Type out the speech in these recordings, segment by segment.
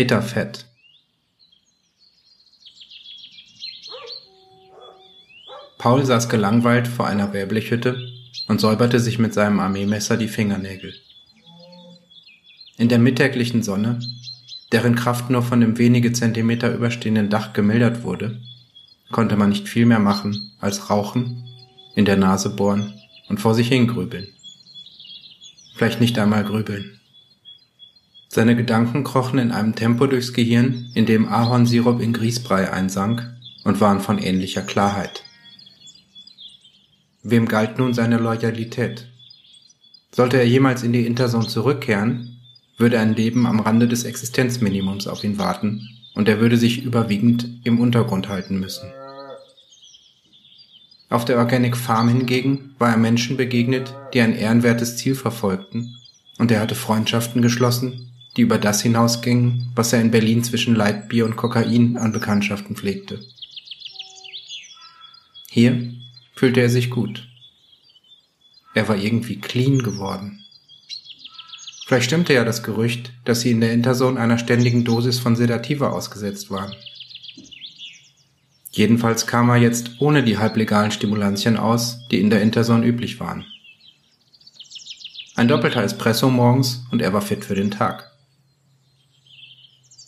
Data Fett. Paul saß gelangweilt vor einer Wärblechhütte und säuberte sich mit seinem Armeemesser die Fingernägel. In der mittäglichen Sonne, deren Kraft nur von dem wenige Zentimeter überstehenden Dach gemildert wurde, konnte man nicht viel mehr machen als rauchen, in der Nase bohren und vor sich hingrübeln. Vielleicht nicht einmal grübeln. Seine Gedanken krochen in einem Tempo durchs Gehirn, in dem Ahornsirup in Grießbrei einsank und waren von ähnlicher Klarheit. Wem galt nun seine Loyalität? Sollte er jemals in die Interzone zurückkehren, würde ein Leben am Rande des Existenzminimums auf ihn warten und er würde sich überwiegend im Untergrund halten müssen. Auf der Organic Farm hingegen war er Menschen begegnet, die ein ehrenwertes Ziel verfolgten, und er hatte Freundschaften geschlossen, die über das hinausgingen, was er in Berlin zwischen Leitbier und Kokain an Bekanntschaften pflegte. Hier fühlte er sich gut. Er war irgendwie clean geworden. Vielleicht stimmte ja das Gerücht, dass sie in der Interzone einer ständigen Dosis von Sedativa ausgesetzt waren. Jedenfalls kam er jetzt ohne die halblegalen Stimulantien aus, die in der Interzone üblich waren. Ein doppelter Espresso morgens und er war fit für den Tag.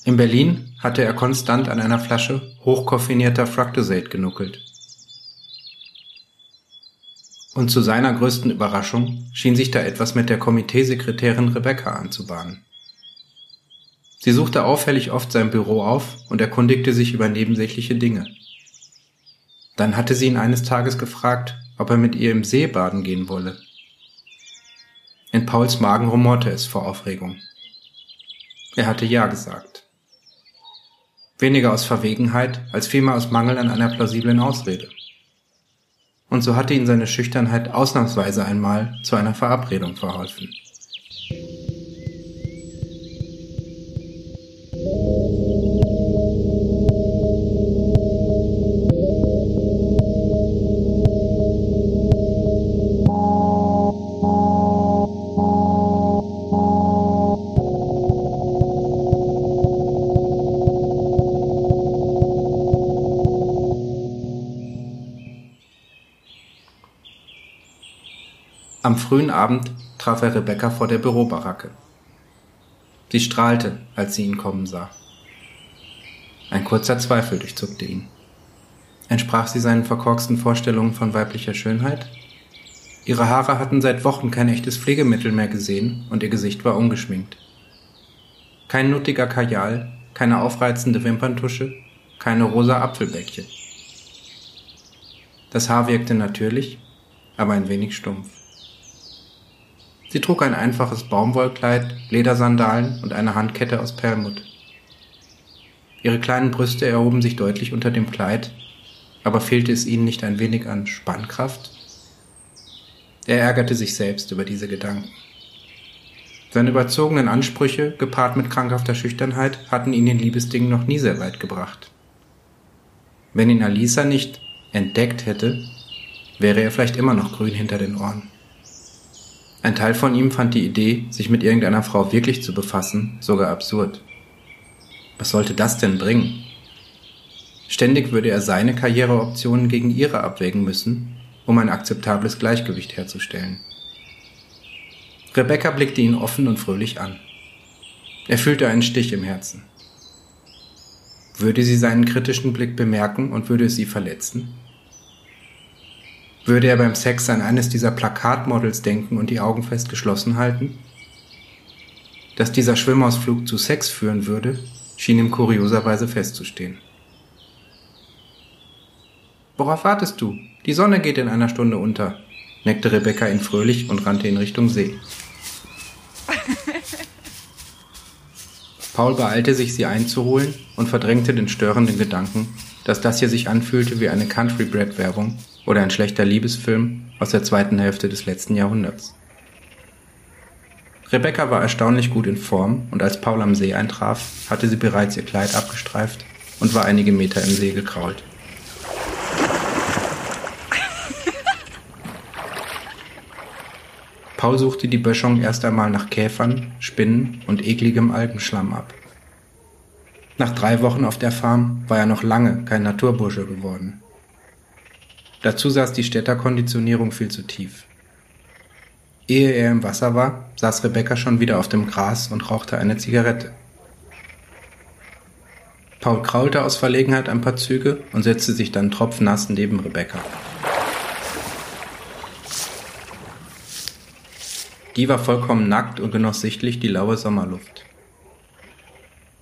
In Berlin hatte er konstant an einer Flasche hochkoffinierter Fructosate genuckelt. Und zu seiner größten Überraschung schien sich da etwas mit der Komiteesekretärin Rebecca anzubahnen. Sie suchte auffällig oft sein Büro auf und erkundigte sich über nebensächliche Dinge. Dann hatte sie ihn eines Tages gefragt, ob er mit ihr im See baden gehen wolle. In Pauls Magen rumorte es vor Aufregung. Er hatte Ja gesagt weniger aus Verwegenheit als vielmehr aus Mangel an einer plausiblen Ausrede. Und so hatte ihn seine Schüchternheit ausnahmsweise einmal zu einer Verabredung verholfen. Frühen Abend traf er Rebecca vor der Bürobaracke. Sie strahlte, als sie ihn kommen sah. Ein kurzer Zweifel durchzuckte ihn. Entsprach sie seinen verkorksten Vorstellungen von weiblicher Schönheit? Ihre Haare hatten seit Wochen kein echtes Pflegemittel mehr gesehen und ihr Gesicht war ungeschminkt. Kein nuttiger Kajal, keine aufreizende Wimperntusche, keine rosa Apfelbäckchen. Das Haar wirkte natürlich, aber ein wenig stumpf. Sie trug ein einfaches Baumwollkleid, Ledersandalen und eine Handkette aus Perlmutt. Ihre kleinen Brüste erhoben sich deutlich unter dem Kleid, aber fehlte es ihnen nicht ein wenig an Spannkraft? Er ärgerte sich selbst über diese Gedanken. Seine überzogenen Ansprüche, gepaart mit krankhafter Schüchternheit, hatten ihn in Liebesdingen noch nie sehr weit gebracht. Wenn ihn Alisa nicht entdeckt hätte, wäre er vielleicht immer noch grün hinter den Ohren. Ein Teil von ihm fand die Idee, sich mit irgendeiner Frau wirklich zu befassen, sogar absurd. Was sollte das denn bringen? Ständig würde er seine Karriereoptionen gegen ihre abwägen müssen, um ein akzeptables Gleichgewicht herzustellen. Rebecca blickte ihn offen und fröhlich an. Er fühlte einen Stich im Herzen. Würde sie seinen kritischen Blick bemerken und würde es sie verletzen? Würde er beim Sex an eines dieser Plakatmodels denken und die Augen fest geschlossen halten? Dass dieser Schwimmausflug zu Sex führen würde, schien ihm kurioserweise festzustehen. Worauf wartest du? Die Sonne geht in einer Stunde unter, neckte Rebecca ihn fröhlich und rannte in Richtung See. Paul beeilte sich, sie einzuholen und verdrängte den störenden Gedanken, dass das hier sich anfühlte wie eine Country Bread Werbung oder ein schlechter Liebesfilm aus der zweiten Hälfte des letzten Jahrhunderts. Rebecca war erstaunlich gut in Form und als Paul am See eintraf, hatte sie bereits ihr Kleid abgestreift und war einige Meter im See gekrault. Paul suchte die Böschung erst einmal nach Käfern, Spinnen und ekligem Algenschlamm ab. Nach drei Wochen auf der Farm war er noch lange kein Naturbursche geworden. Dazu saß die Städterkonditionierung viel zu tief. Ehe er im Wasser war, saß Rebecca schon wieder auf dem Gras und rauchte eine Zigarette. Paul kraulte aus Verlegenheit ein paar Züge und setzte sich dann tropfnass neben Rebecca. Die war vollkommen nackt und genoss sichtlich die laue Sommerluft.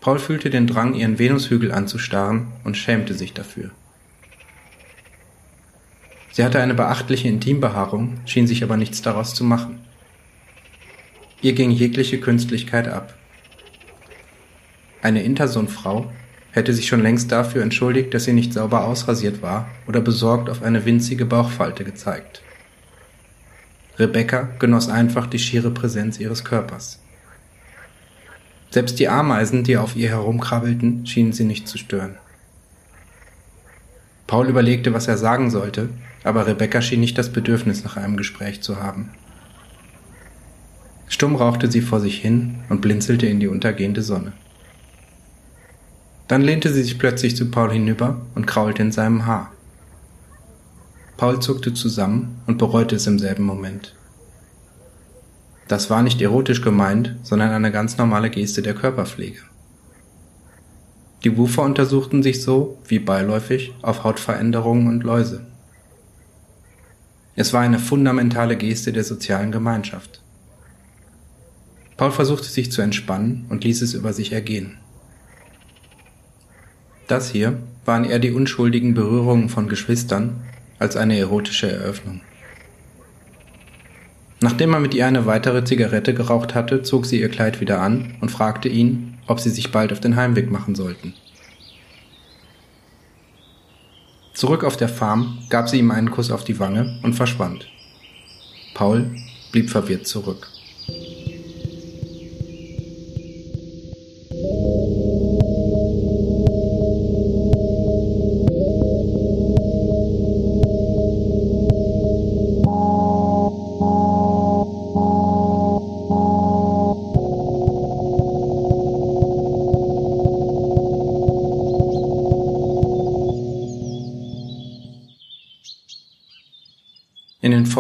Paul fühlte den Drang, ihren Venushügel anzustarren und schämte sich dafür. Sie hatte eine beachtliche Intimbehaarung, schien sich aber nichts daraus zu machen. Ihr ging jegliche Künstlichkeit ab. Eine Interson-Frau hätte sich schon längst dafür entschuldigt, dass sie nicht sauber ausrasiert war oder besorgt auf eine winzige Bauchfalte gezeigt. Rebecca genoss einfach die schiere Präsenz ihres Körpers. Selbst die Ameisen, die auf ihr herumkrabbelten, schienen sie nicht zu stören. Paul überlegte, was er sagen sollte, aber Rebecca schien nicht das Bedürfnis nach einem Gespräch zu haben. Stumm rauchte sie vor sich hin und blinzelte in die untergehende Sonne. Dann lehnte sie sich plötzlich zu Paul hinüber und kraulte in seinem Haar. Paul zuckte zusammen und bereute es im selben Moment. Das war nicht erotisch gemeint, sondern eine ganz normale Geste der Körperpflege. Die Woofer untersuchten sich so, wie beiläufig, auf Hautveränderungen und Läuse. Es war eine fundamentale Geste der sozialen Gemeinschaft. Paul versuchte sich zu entspannen und ließ es über sich ergehen. Das hier waren eher die unschuldigen Berührungen von Geschwistern, als eine erotische Eröffnung. Nachdem er mit ihr eine weitere Zigarette geraucht hatte, zog sie ihr Kleid wieder an und fragte ihn, ob sie sich bald auf den Heimweg machen sollten. Zurück auf der Farm gab sie ihm einen Kuss auf die Wange und verschwand. Paul blieb verwirrt zurück.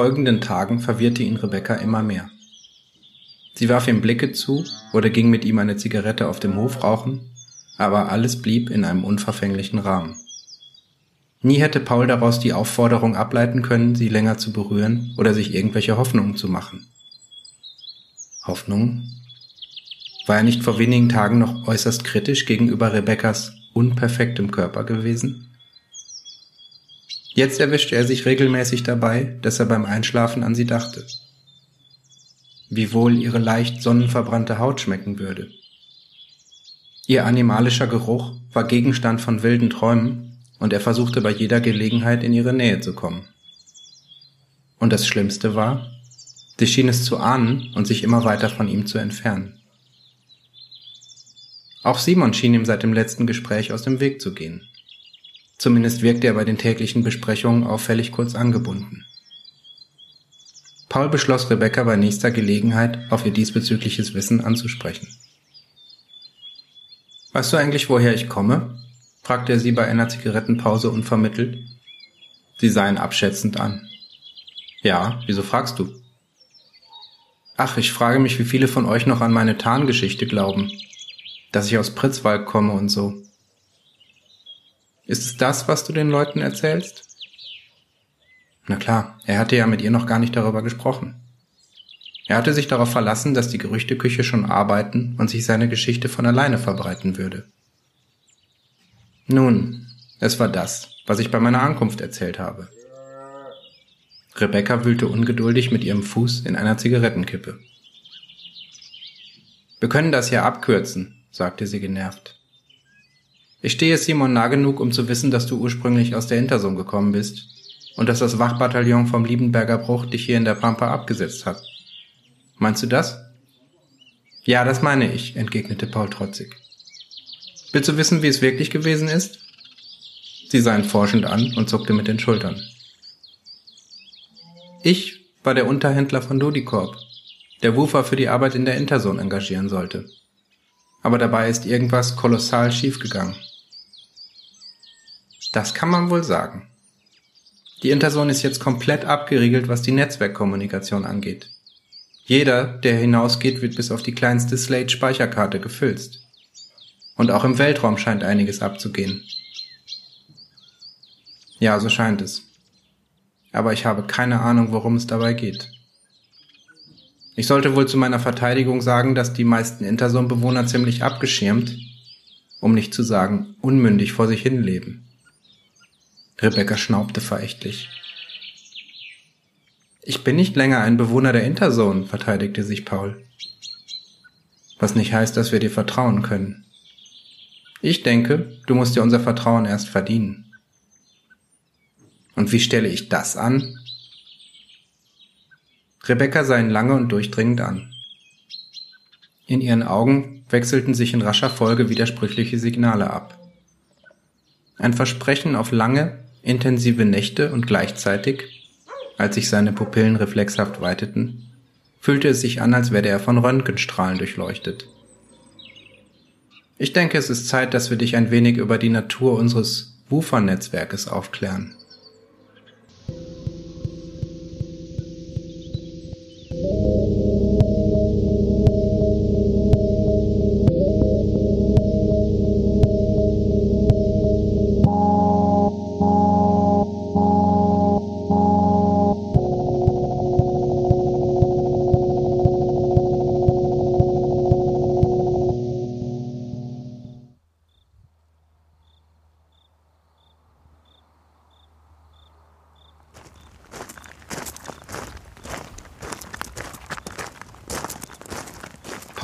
Folgenden Tagen verwirrte ihn Rebecca immer mehr. Sie warf ihm Blicke zu oder ging mit ihm eine Zigarette auf dem Hof rauchen, aber alles blieb in einem unverfänglichen Rahmen. Nie hätte Paul daraus die Aufforderung ableiten können, sie länger zu berühren oder sich irgendwelche Hoffnungen zu machen. Hoffnungen? War er nicht vor wenigen Tagen noch äußerst kritisch gegenüber Rebeccas unperfektem Körper gewesen? Jetzt erwischte er sich regelmäßig dabei, dass er beim Einschlafen an sie dachte. Wie wohl ihre leicht sonnenverbrannte Haut schmecken würde. Ihr animalischer Geruch war Gegenstand von wilden Träumen und er versuchte bei jeder Gelegenheit in ihre Nähe zu kommen. Und das Schlimmste war, sie schien es zu ahnen und sich immer weiter von ihm zu entfernen. Auch Simon schien ihm seit dem letzten Gespräch aus dem Weg zu gehen. Zumindest wirkte er bei den täglichen Besprechungen auffällig kurz angebunden. Paul beschloss, Rebecca bei nächster Gelegenheit auf ihr diesbezügliches Wissen anzusprechen. Weißt du eigentlich, woher ich komme? fragte er sie bei einer Zigarettenpause unvermittelt. Sie sah ihn abschätzend an. Ja, wieso fragst du? Ach, ich frage mich, wie viele von euch noch an meine Tarngeschichte glauben. Dass ich aus Pritzwalk komme und so. Ist es das, was du den Leuten erzählst? Na klar, er hatte ja mit ihr noch gar nicht darüber gesprochen. Er hatte sich darauf verlassen, dass die Gerüchteküche schon arbeiten und sich seine Geschichte von alleine verbreiten würde. Nun, es war das, was ich bei meiner Ankunft erzählt habe. Rebecca wühlte ungeduldig mit ihrem Fuß in einer Zigarettenkippe. Wir können das ja abkürzen, sagte sie genervt. Ich stehe Simon nah genug, um zu wissen, dass du ursprünglich aus der Hintersum gekommen bist und dass das Wachbataillon vom Liebenberger Bruch dich hier in der Pampa abgesetzt hat. Meinst du das? Ja, das meine ich, entgegnete Paul trotzig. Willst du wissen, wie es wirklich gewesen ist? Sie sah ihn forschend an und zuckte mit den Schultern. Ich war der Unterhändler von Dodikorp, der Wufer für die Arbeit in der Interson engagieren sollte. aber dabei ist irgendwas kolossal schiefgegangen. Das kann man wohl sagen. Die Interson ist jetzt komplett abgeriegelt, was die Netzwerkkommunikation angeht. Jeder, der hinausgeht, wird bis auf die kleinste Slate-Speicherkarte gefüllt. Und auch im Weltraum scheint einiges abzugehen. Ja, so scheint es. Aber ich habe keine Ahnung, worum es dabei geht. Ich sollte wohl zu meiner Verteidigung sagen, dass die meisten Intersom-Bewohner ziemlich abgeschirmt, um nicht zu sagen unmündig vor sich hin leben. Rebecca schnaubte verächtlich. Ich bin nicht länger ein Bewohner der Interzone, verteidigte sich Paul. Was nicht heißt, dass wir dir vertrauen können. Ich denke, du musst dir unser Vertrauen erst verdienen. Und wie stelle ich das an? Rebecca sah ihn lange und durchdringend an. In ihren Augen wechselten sich in rascher Folge widersprüchliche Signale ab. Ein Versprechen auf lange, intensive Nächte und gleichzeitig, als sich seine Pupillen reflexhaft weiteten, fühlte es sich an, als werde er von Röntgenstrahlen durchleuchtet. Ich denke, es ist Zeit, dass wir dich ein wenig über die Natur unseres Woofer-Netzwerkes aufklären.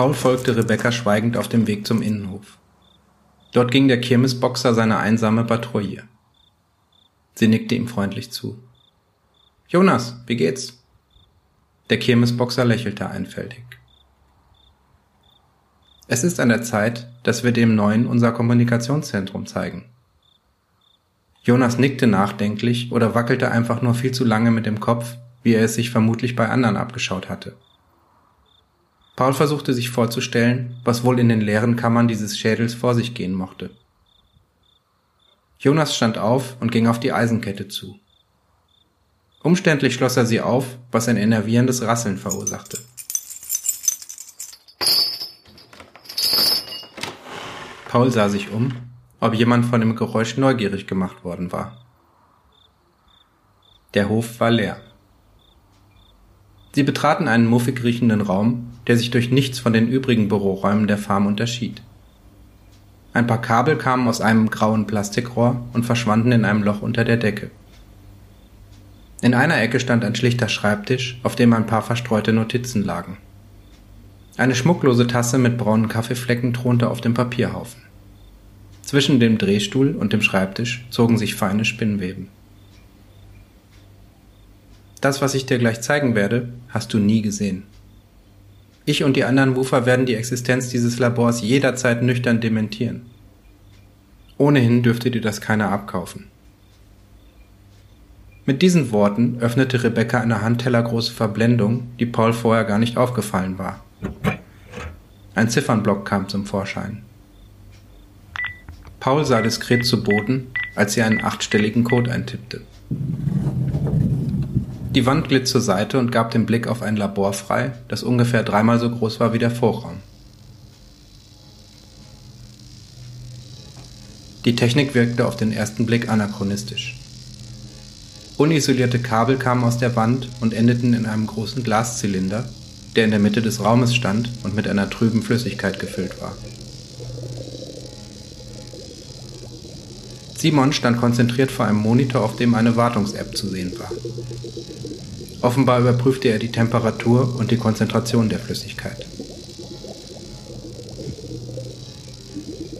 Paul folgte Rebecca schweigend auf dem Weg zum Innenhof. Dort ging der Kirmesboxer seine einsame Patrouille. Sie nickte ihm freundlich zu. Jonas, wie geht's? Der Kirmesboxer lächelte einfältig. Es ist an der Zeit, dass wir dem Neuen unser Kommunikationszentrum zeigen. Jonas nickte nachdenklich oder wackelte einfach nur viel zu lange mit dem Kopf, wie er es sich vermutlich bei anderen abgeschaut hatte. Paul versuchte sich vorzustellen, was wohl in den leeren Kammern dieses Schädels vor sich gehen mochte. Jonas stand auf und ging auf die Eisenkette zu. Umständlich schloss er sie auf, was ein enervierendes Rasseln verursachte. Paul sah sich um, ob jemand von dem Geräusch neugierig gemacht worden war. Der Hof war leer. Sie betraten einen muffig riechenden Raum, der sich durch nichts von den übrigen Büroräumen der Farm unterschied. Ein paar Kabel kamen aus einem grauen Plastikrohr und verschwanden in einem Loch unter der Decke. In einer Ecke stand ein schlichter Schreibtisch, auf dem ein paar verstreute Notizen lagen. Eine schmucklose Tasse mit braunen Kaffeeflecken thronte auf dem Papierhaufen. Zwischen dem Drehstuhl und dem Schreibtisch zogen sich feine Spinnweben. Das, was ich dir gleich zeigen werde, hast du nie gesehen. Ich und die anderen Woofer werden die Existenz dieses Labors jederzeit nüchtern dementieren. Ohnehin dürfte dir das keiner abkaufen. Mit diesen Worten öffnete Rebecca eine handtellergroße Verblendung, die Paul vorher gar nicht aufgefallen war. Ein Ziffernblock kam zum Vorschein. Paul sah diskret zu Boden, als sie einen achtstelligen Code eintippte. Die Wand glitt zur Seite und gab den Blick auf ein Labor frei, das ungefähr dreimal so groß war wie der Vorraum. Die Technik wirkte auf den ersten Blick anachronistisch. Unisolierte Kabel kamen aus der Wand und endeten in einem großen Glaszylinder, der in der Mitte des Raumes stand und mit einer trüben Flüssigkeit gefüllt war. Simon stand konzentriert vor einem Monitor, auf dem eine Wartungs-App zu sehen war. Offenbar überprüfte er die Temperatur und die Konzentration der Flüssigkeit.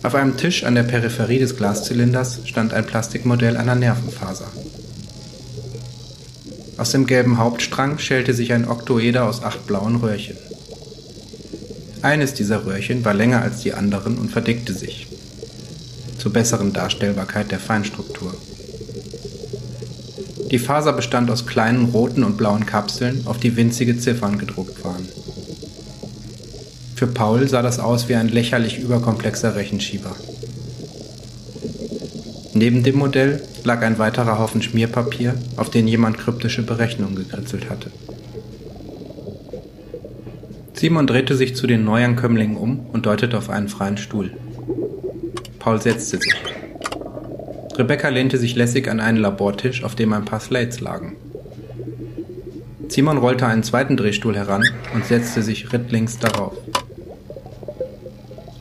Auf einem Tisch an der Peripherie des Glaszylinders stand ein Plastikmodell einer Nervenfaser. Aus dem gelben Hauptstrang schälte sich ein Oktoeder aus acht blauen Röhrchen. Eines dieser Röhrchen war länger als die anderen und verdickte sich, zur besseren Darstellbarkeit der Feinstruktur. Die Faser bestand aus kleinen roten und blauen Kapseln, auf die winzige Ziffern gedruckt waren. Für Paul sah das aus wie ein lächerlich überkomplexer Rechenschieber. Neben dem Modell lag ein weiterer Haufen Schmierpapier, auf den jemand kryptische Berechnungen gekritzelt hatte. Simon drehte sich zu den Neuankömmlingen um und deutete auf einen freien Stuhl. Paul setzte sich. Rebecca lehnte sich lässig an einen Labortisch, auf dem ein paar Slates lagen. Simon rollte einen zweiten Drehstuhl heran und setzte sich rittlings darauf.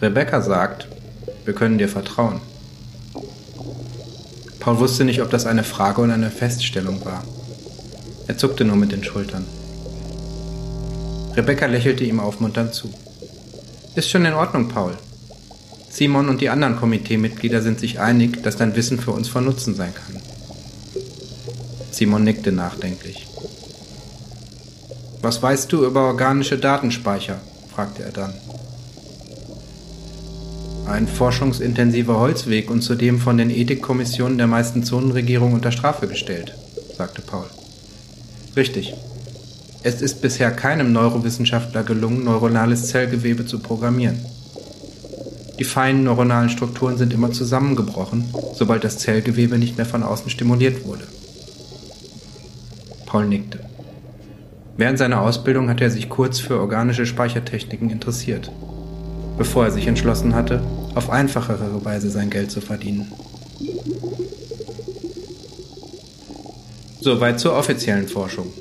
Rebecca sagt, wir können dir vertrauen. Paul wusste nicht, ob das eine Frage oder eine Feststellung war. Er zuckte nur mit den Schultern. Rebecca lächelte ihm aufmunternd zu. Ist schon in Ordnung, Paul. Simon und die anderen Komiteemitglieder sind sich einig, dass dein Wissen für uns von Nutzen sein kann. Simon nickte nachdenklich. Was weißt du über organische Datenspeicher? fragte er dann. Ein forschungsintensiver Holzweg und zudem von den Ethikkommissionen der meisten Zonenregierungen unter Strafe gestellt, sagte Paul. Richtig. Es ist bisher keinem Neurowissenschaftler gelungen, neuronales Zellgewebe zu programmieren. Die feinen neuronalen Strukturen sind immer zusammengebrochen, sobald das Zellgewebe nicht mehr von außen stimuliert wurde. Paul nickte. Während seiner Ausbildung hatte er sich kurz für organische Speichertechniken interessiert bevor er sich entschlossen hatte, auf einfachere Weise sein Geld zu verdienen. Soweit zur offiziellen Forschung.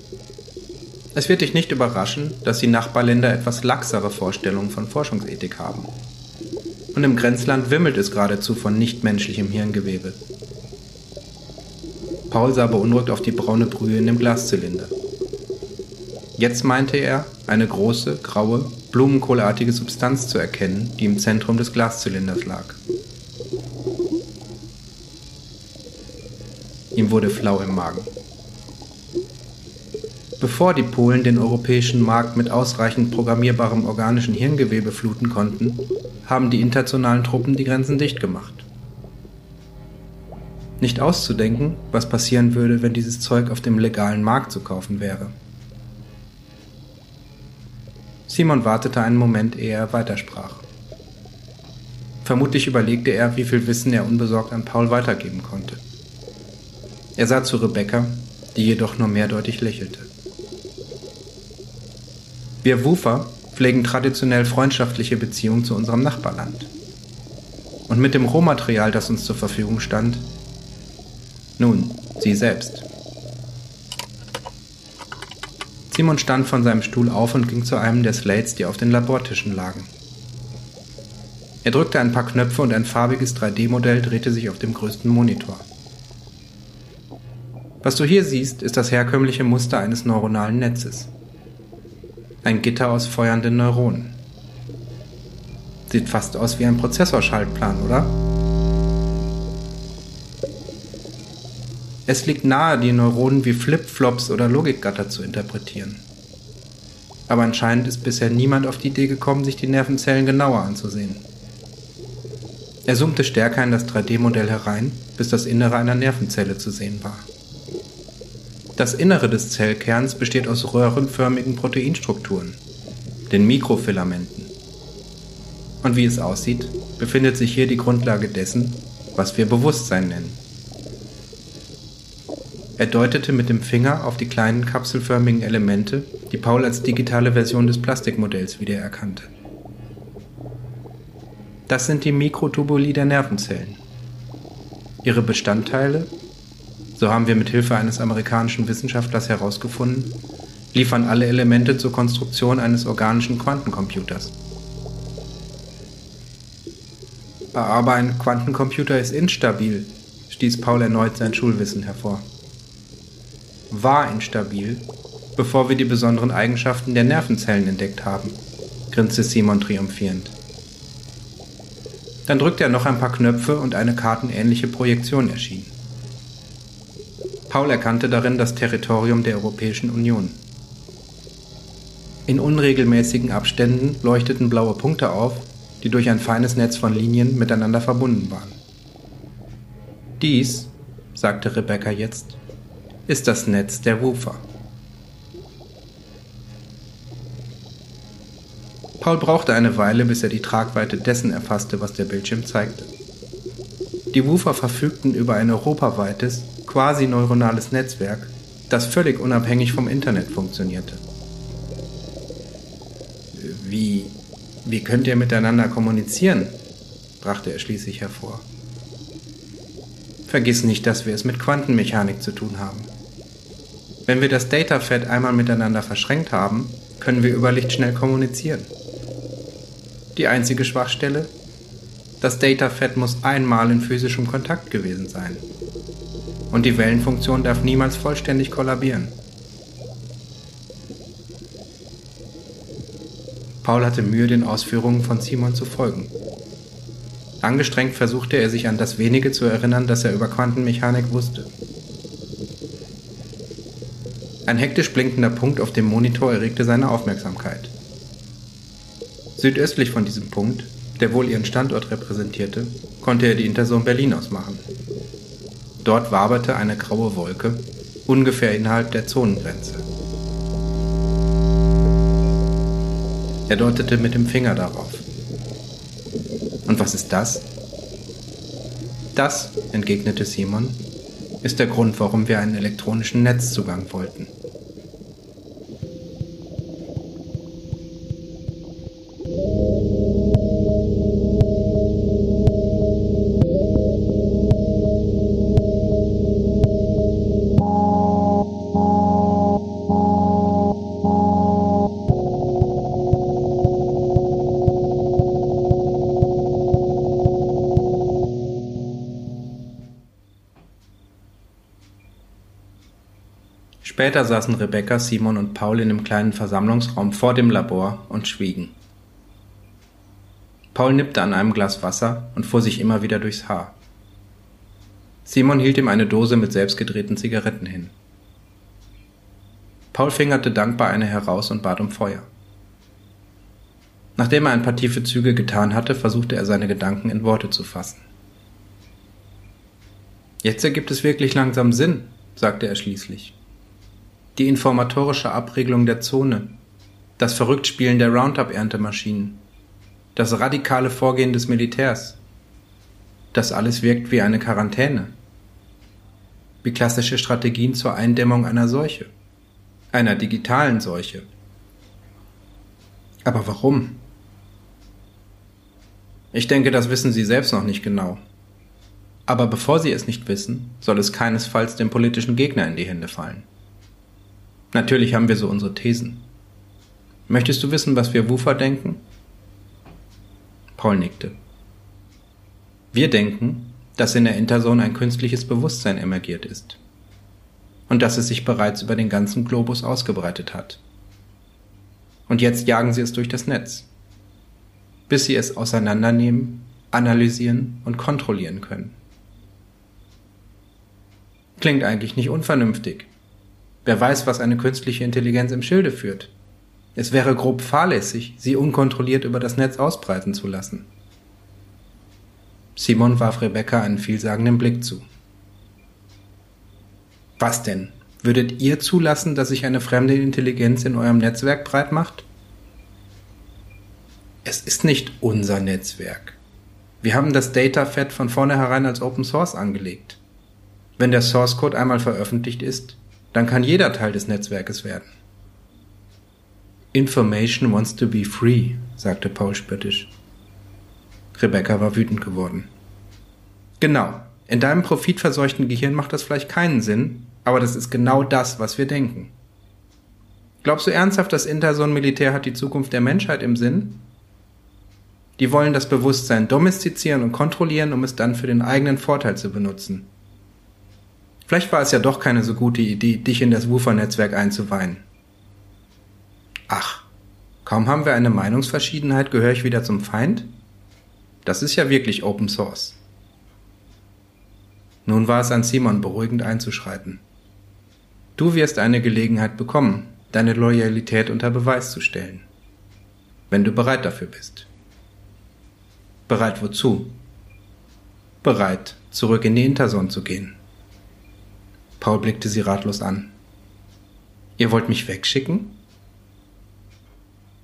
Es wird dich nicht überraschen, dass die Nachbarländer etwas laxere Vorstellungen von Forschungsethik haben. Und im Grenzland wimmelt es geradezu von nichtmenschlichem Hirngewebe. Paul sah beunruhigt auf die braune Brühe in dem Glaszylinder. Jetzt meinte er, eine große, graue, blumenkohleartige Substanz zu erkennen, die im Zentrum des Glaszylinders lag. Ihm wurde flau im Magen. Bevor die Polen den europäischen Markt mit ausreichend programmierbarem organischen Hirngewebe fluten konnten, haben die internationalen Truppen die Grenzen dicht gemacht. Nicht auszudenken, was passieren würde, wenn dieses Zeug auf dem legalen Markt zu kaufen wäre. Simon wartete einen Moment, ehe er weitersprach. Vermutlich überlegte er, wie viel Wissen er unbesorgt an Paul weitergeben konnte. Er sah zu Rebecca, die jedoch nur mehrdeutig lächelte. Wir Wufer pflegen traditionell freundschaftliche Beziehungen zu unserem Nachbarland. Und mit dem Rohmaterial, das uns zur Verfügung stand, nun, sie selbst. Simon stand von seinem Stuhl auf und ging zu einem der Slates, die auf den Labortischen lagen. Er drückte ein paar Knöpfe und ein farbiges 3D-Modell drehte sich auf dem größten Monitor. Was du hier siehst, ist das herkömmliche Muster eines neuronalen Netzes. Ein Gitter aus feuernden Neuronen. Sieht fast aus wie ein Prozessorschaltplan, oder? Es liegt nahe, die Neuronen wie Flip-Flops oder Logikgatter zu interpretieren. Aber anscheinend ist bisher niemand auf die Idee gekommen, sich die Nervenzellen genauer anzusehen. Er zoomte stärker in das 3D-Modell herein, bis das Innere einer Nervenzelle zu sehen war. Das Innere des Zellkerns besteht aus röhrenförmigen Proteinstrukturen, den Mikrofilamenten. Und wie es aussieht, befindet sich hier die Grundlage dessen, was wir Bewusstsein nennen. Er deutete mit dem Finger auf die kleinen kapselförmigen Elemente, die Paul als digitale Version des Plastikmodells wiedererkannte. Das sind die Mikrotubuli der Nervenzellen. Ihre Bestandteile, so haben wir mit Hilfe eines amerikanischen Wissenschaftlers herausgefunden, liefern alle Elemente zur Konstruktion eines organischen Quantencomputers. Aber ein Quantencomputer ist instabil, stieß Paul erneut sein Schulwissen hervor war instabil, bevor wir die besonderen Eigenschaften der Nervenzellen entdeckt haben, grinste Simon triumphierend. Dann drückte er noch ein paar Knöpfe und eine kartenähnliche Projektion erschien. Paul erkannte darin das Territorium der Europäischen Union. In unregelmäßigen Abständen leuchteten blaue Punkte auf, die durch ein feines Netz von Linien miteinander verbunden waren. Dies, sagte Rebecca jetzt, ist das Netz der Woofer. Paul brauchte eine Weile, bis er die Tragweite dessen erfasste, was der Bildschirm zeigte. Die Woofer verfügten über ein europaweites, quasi neuronales Netzwerk, das völlig unabhängig vom Internet funktionierte. Wie, wie könnt ihr miteinander kommunizieren? brachte er schließlich hervor. Vergiss nicht, dass wir es mit Quantenmechanik zu tun haben. Wenn wir das Datafed einmal miteinander verschränkt haben, können wir über Licht schnell kommunizieren. Die einzige Schwachstelle? Das Datafed muss einmal in physischem Kontakt gewesen sein. Und die Wellenfunktion darf niemals vollständig kollabieren. Paul hatte Mühe, den Ausführungen von Simon zu folgen. Angestrengt versuchte er sich an das wenige zu erinnern, das er über Quantenmechanik wusste. Ein hektisch blinkender Punkt auf dem Monitor erregte seine Aufmerksamkeit. Südöstlich von diesem Punkt, der wohl ihren Standort repräsentierte, konnte er die Interson Berlin ausmachen. Dort waberte eine graue Wolke, ungefähr innerhalb der Zonengrenze. Er deutete mit dem Finger darauf. Und was ist das? Das, entgegnete Simon, ist der Grund, warum wir einen elektronischen Netzzugang wollten. Später saßen Rebecca, Simon und Paul in dem kleinen Versammlungsraum vor dem Labor und schwiegen. Paul nippte an einem Glas Wasser und fuhr sich immer wieder durchs Haar. Simon hielt ihm eine Dose mit selbstgedrehten Zigaretten hin. Paul fingerte dankbar eine heraus und bat um Feuer. Nachdem er ein paar tiefe Züge getan hatte, versuchte er seine Gedanken in Worte zu fassen. Jetzt ergibt es wirklich langsam Sinn, sagte er schließlich die informatorische Abregelung der Zone, das Verrücktspielen der Roundup-Erntemaschinen, das radikale Vorgehen des Militärs. Das alles wirkt wie eine Quarantäne, wie klassische Strategien zur Eindämmung einer Seuche, einer digitalen Seuche. Aber warum? Ich denke, das wissen Sie selbst noch nicht genau. Aber bevor Sie es nicht wissen, soll es keinesfalls dem politischen Gegner in die Hände fallen. Natürlich haben wir so unsere Thesen. Möchtest du wissen, was wir Wufer denken? Paul nickte. Wir denken, dass in der Interzone ein künstliches Bewusstsein emergiert ist und dass es sich bereits über den ganzen Globus ausgebreitet hat. Und jetzt jagen sie es durch das Netz, bis sie es auseinandernehmen, analysieren und kontrollieren können. Klingt eigentlich nicht unvernünftig, Wer weiß, was eine künstliche Intelligenz im Schilde führt. Es wäre grob fahrlässig, sie unkontrolliert über das Netz ausbreiten zu lassen. Simon warf Rebecca einen vielsagenden Blick zu. Was denn? Würdet ihr zulassen, dass sich eine fremde Intelligenz in eurem Netzwerk breit macht? Es ist nicht unser Netzwerk. Wir haben das Datafed von vornherein als Open Source angelegt. Wenn der Source Code einmal veröffentlicht ist, dann kann jeder Teil des Netzwerkes werden. Information wants to be free, sagte Paul spöttisch. Rebecca war wütend geworden. Genau, in deinem profitverseuchten Gehirn macht das vielleicht keinen Sinn, aber das ist genau das, was wir denken. Glaubst du ernsthaft, das Interson-Militär hat die Zukunft der Menschheit im Sinn? Die wollen das Bewusstsein domestizieren und kontrollieren, um es dann für den eigenen Vorteil zu benutzen. Vielleicht war es ja doch keine so gute Idee, dich in das Woofer-Netzwerk einzuweihen. Ach, kaum haben wir eine Meinungsverschiedenheit, gehöre ich wieder zum Feind? Das ist ja wirklich Open Source. Nun war es an Simon beruhigend einzuschreiten. Du wirst eine Gelegenheit bekommen, deine Loyalität unter Beweis zu stellen. Wenn du bereit dafür bist. Bereit wozu? Bereit, zurück in die Interson zu gehen. Paul blickte sie ratlos an. Ihr wollt mich wegschicken?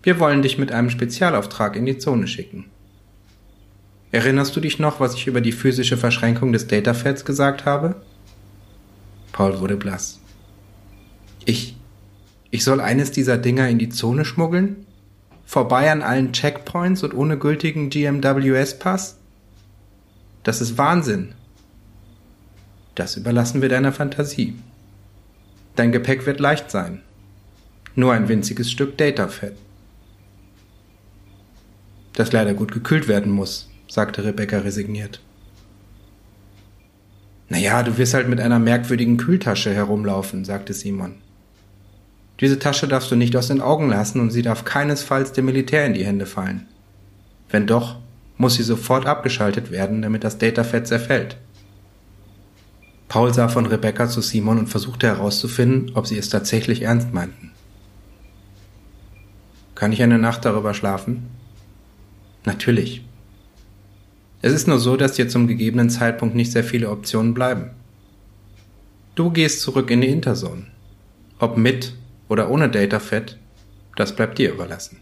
Wir wollen dich mit einem Spezialauftrag in die Zone schicken. Erinnerst du dich noch, was ich über die physische Verschränkung des Datafeds gesagt habe? Paul wurde blass. Ich, ich soll eines dieser Dinger in die Zone schmuggeln? Vorbei an allen Checkpoints und ohne gültigen GMWS-Pass? Das ist Wahnsinn. Das überlassen wir deiner Fantasie. Dein Gepäck wird leicht sein. Nur ein winziges Stück Datafett. Das leider gut gekühlt werden muss, sagte Rebecca resigniert. Naja, du wirst halt mit einer merkwürdigen Kühltasche herumlaufen, sagte Simon. Diese Tasche darfst du nicht aus den Augen lassen und sie darf keinesfalls dem Militär in die Hände fallen. Wenn doch, muss sie sofort abgeschaltet werden, damit das Datafett zerfällt. Paul sah von Rebecca zu Simon und versuchte herauszufinden, ob sie es tatsächlich ernst meinten. Kann ich eine Nacht darüber schlafen? Natürlich. Es ist nur so, dass dir zum gegebenen Zeitpunkt nicht sehr viele Optionen bleiben. Du gehst zurück in die Interzone. Ob mit oder ohne Datafett, das bleibt dir überlassen.